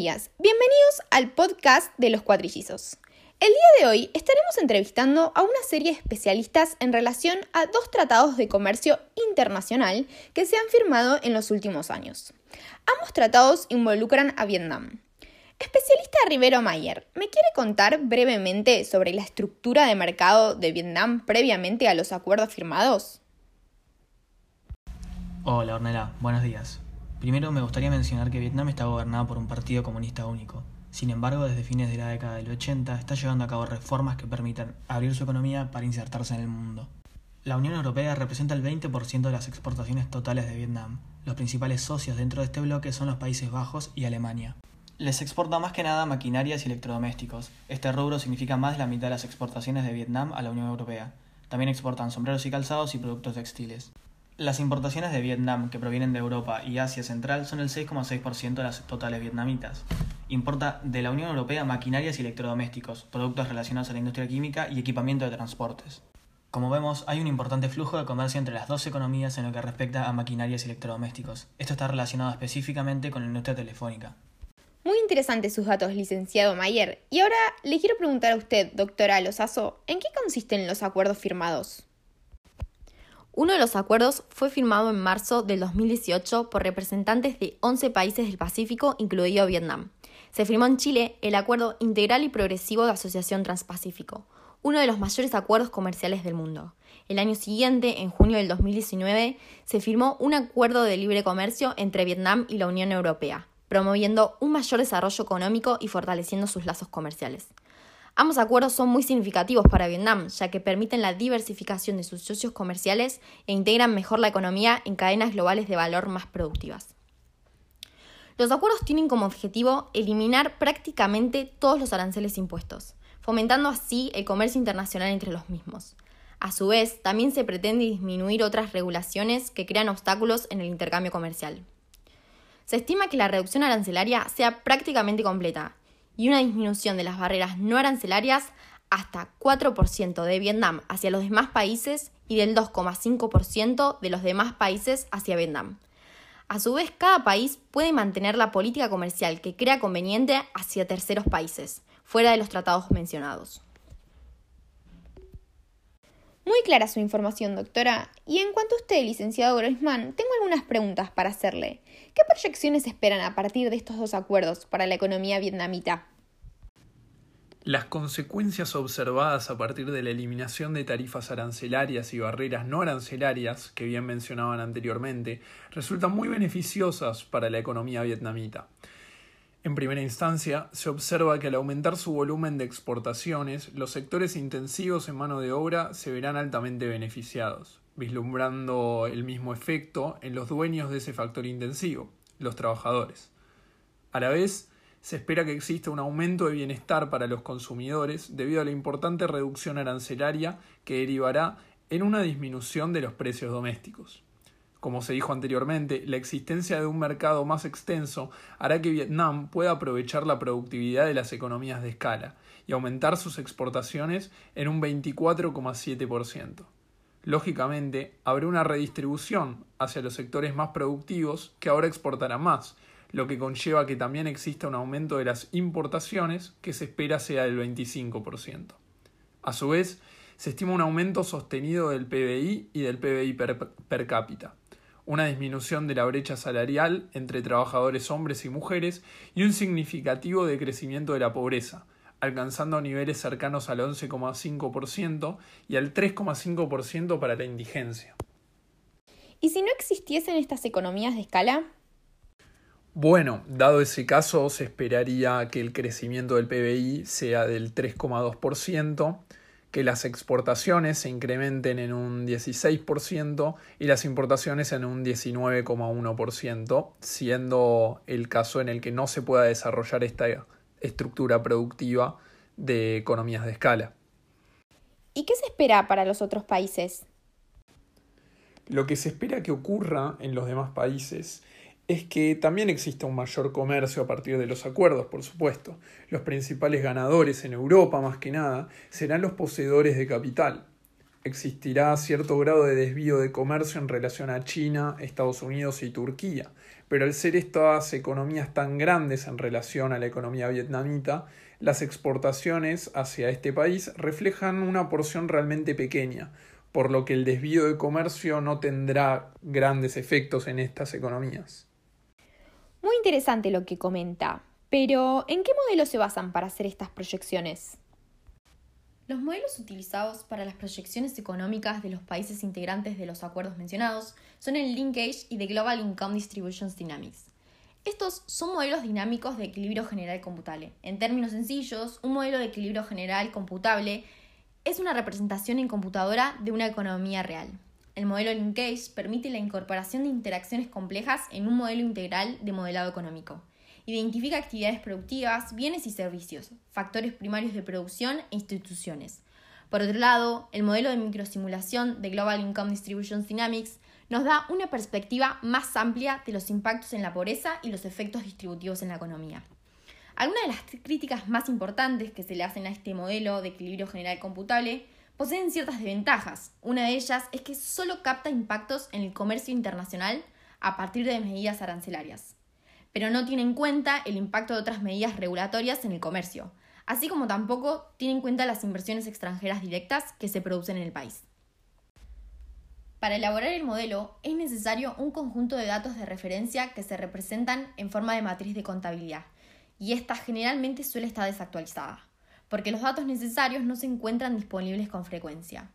Días, bienvenidos al podcast de los cuatrillizos. El día de hoy estaremos entrevistando a una serie de especialistas en relación a dos tratados de comercio internacional que se han firmado en los últimos años. Ambos tratados involucran a Vietnam. Especialista Rivero Mayer, ¿me quiere contar brevemente sobre la estructura de mercado de Vietnam previamente a los acuerdos firmados? Hola Ornella, buenos días. Primero me gustaría mencionar que Vietnam está gobernado por un partido comunista único. Sin embargo, desde fines de la década del 80 está llevando a cabo reformas que permitan abrir su economía para insertarse en el mundo. La Unión Europea representa el 20% de las exportaciones totales de Vietnam. Los principales socios dentro de este bloque son los Países Bajos y Alemania. Les exporta más que nada maquinarias y electrodomésticos. Este rubro significa más de la mitad de las exportaciones de Vietnam a la Unión Europea. También exportan sombreros y calzados y productos textiles. Las importaciones de Vietnam que provienen de Europa y Asia Central son el 6,6% de las totales vietnamitas. Importa de la Unión Europea maquinarias y electrodomésticos, productos relacionados a la industria química y equipamiento de transportes. Como vemos, hay un importante flujo de comercio entre las dos economías en lo que respecta a maquinarias y electrodomésticos. Esto está relacionado específicamente con la industria telefónica. Muy interesantes sus datos, licenciado Mayer. Y ahora le quiero preguntar a usted, doctora Lozazo, ¿en qué consisten los acuerdos firmados? Uno de los acuerdos fue firmado en marzo del 2018 por representantes de 11 países del Pacífico, incluido Vietnam. Se firmó en Chile el Acuerdo Integral y Progresivo de Asociación Transpacífico, uno de los mayores acuerdos comerciales del mundo. El año siguiente, en junio del 2019, se firmó un acuerdo de libre comercio entre Vietnam y la Unión Europea, promoviendo un mayor desarrollo económico y fortaleciendo sus lazos comerciales. Ambos acuerdos son muy significativos para Vietnam, ya que permiten la diversificación de sus socios comerciales e integran mejor la economía en cadenas globales de valor más productivas. Los acuerdos tienen como objetivo eliminar prácticamente todos los aranceles impuestos, fomentando así el comercio internacional entre los mismos. A su vez, también se pretende disminuir otras regulaciones que crean obstáculos en el intercambio comercial. Se estima que la reducción arancelaria sea prácticamente completa y una disminución de las barreras no arancelarias hasta 4% de Vietnam hacia los demás países y del 2,5% de los demás países hacia Vietnam. A su vez, cada país puede mantener la política comercial que crea conveniente hacia terceros países, fuera de los tratados mencionados. Muy clara su información, doctora. Y en cuanto a usted, licenciado Groisman, tengo algunas preguntas para hacerle. ¿Qué proyecciones esperan a partir de estos dos acuerdos para la economía vietnamita? Las consecuencias observadas a partir de la eliminación de tarifas arancelarias y barreras no arancelarias, que bien mencionaban anteriormente, resultan muy beneficiosas para la economía vietnamita. En primera instancia, se observa que al aumentar su volumen de exportaciones, los sectores intensivos en mano de obra se verán altamente beneficiados, vislumbrando el mismo efecto en los dueños de ese factor intensivo, los trabajadores. A la vez, se espera que exista un aumento de bienestar para los consumidores debido a la importante reducción arancelaria que derivará en una disminución de los precios domésticos. Como se dijo anteriormente, la existencia de un mercado más extenso hará que Vietnam pueda aprovechar la productividad de las economías de escala y aumentar sus exportaciones en un 24,7%. Lógicamente, habrá una redistribución hacia los sectores más productivos que ahora exportarán más, lo que conlleva que también exista un aumento de las importaciones que se espera sea del 25%. A su vez, se estima un aumento sostenido del PBI y del PBI per, cápita, una disminución de la brecha salarial entre trabajadores hombres y mujeres y un significativo decrecimiento de la pobreza, alcanzando niveles cercanos al 11,5% y al 3,5% para la indigencia. ¿Y si no existiesen estas economías de escala? Bueno, dado ese caso, se esperaría que el crecimiento del PBI sea del 3,2%, que las exportaciones se incrementen en un 16% y las importaciones en un 19,1%, siendo el caso en el que no se pueda desarrollar esta estructura productiva de economías de escala. ¿Y qué se espera para los otros países? Lo que se espera que ocurra en los demás países es que también existe un mayor comercio a partir de los acuerdos, por supuesto. Los principales ganadores en Europa, más que nada, serán los poseedores de capital. existirá cierto grado de desvío de comercio en relación a China, Estados Unidos y Turquía, pero al ser estas economías tan grandes en relación a la economía vietnamita, las exportaciones hacia este país reflejan una porción realmente pequeña, por lo que el desvío de comercio no tendrá grandes efectos en estas economías. Muy interesante lo que comenta, pero ¿en qué modelo se basan para hacer estas proyecciones? Los modelos utilizados para las proyecciones económicas de los países integrantes de los acuerdos mencionados son el Linkage y The Global Income Distribution Dynamics. Estos son modelos dinámicos de equilibrio general computable. En términos sencillos, un modelo de equilibrio general computable es una representación en computadora de una economía real. El modelo Linkage permite la incorporación de interacciones complejas en un modelo integral de modelado económico. Identifica actividades productivas, bienes y servicios, factores primarios de producción e instituciones. Por otro lado, el modelo de microsimulación de Global Income Distribution Dynamics nos da una perspectiva más amplia de los impactos en la pobreza y los efectos distributivos en la economía. Algunas de las críticas más importantes que se le hacen a este modelo de equilibrio general computable poseen ciertas desventajas. Una de ellas es que solo capta impactos en el comercio internacional a partir de medidas arancelarias pero no tiene en cuenta el impacto de otras medidas regulatorias en el comercio, así como tampoco tiene en cuenta las inversiones extranjeras directas que se producen en el país. Para elaborar el modelo es necesario un conjunto de datos de referencia que se representan en forma de matriz de contabilidad, y esta generalmente suele estar desactualizada, porque los datos necesarios no se encuentran disponibles con frecuencia.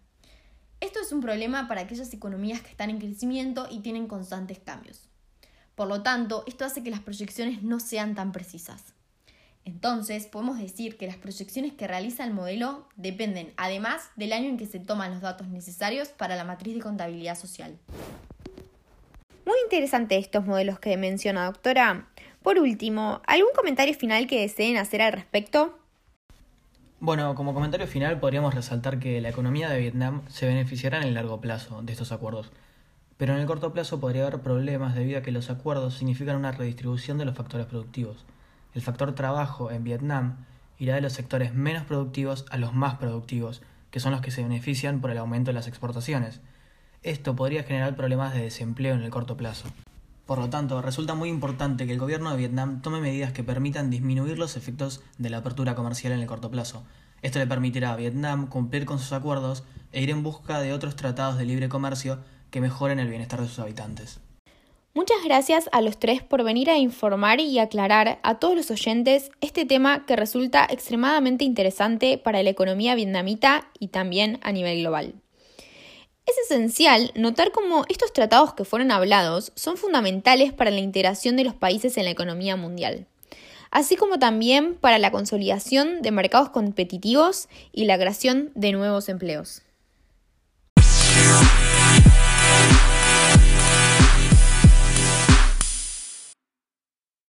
Esto es un problema para aquellas economías que están en crecimiento y tienen constantes cambios. Por lo tanto, esto hace que las proyecciones no sean tan precisas. Entonces, podemos decir que las proyecciones que realiza el modelo dependen, además, del año en que se toman los datos necesarios para la matriz de contabilidad social. Muy interesante estos modelos que menciona, doctora. Por último, ¿algún comentario final que deseen hacer al respecto? Bueno, como comentario final podríamos resaltar que la economía de Vietnam se beneficiará en el largo plazo de estos acuerdos, pero en el corto plazo podría haber problemas debido a que los acuerdos significan una redistribución de los factores productivos. El factor trabajo en Vietnam irá de los sectores menos productivos a los más productivos, que son los que se benefician por el aumento de las exportaciones. Esto podría generar problemas de desempleo en el corto plazo. Por lo tanto, resulta muy importante que el gobierno de Vietnam tome medidas que permitan disminuir los efectos de la apertura comercial en el corto plazo. Esto le permitirá a Vietnam cumplir con sus acuerdos e ir en busca de otros tratados de libre comercio que mejoren el bienestar de sus habitantes. Muchas gracias a los tres por venir a informar y aclarar a todos los oyentes este tema que resulta extremadamente interesante para la economía vietnamita y también a nivel global. Es esencial notar cómo estos tratados que fueron hablados son fundamentales para la integración de los países en la economía mundial, así como también para la consolidación de mercados competitivos y la creación de nuevos empleos.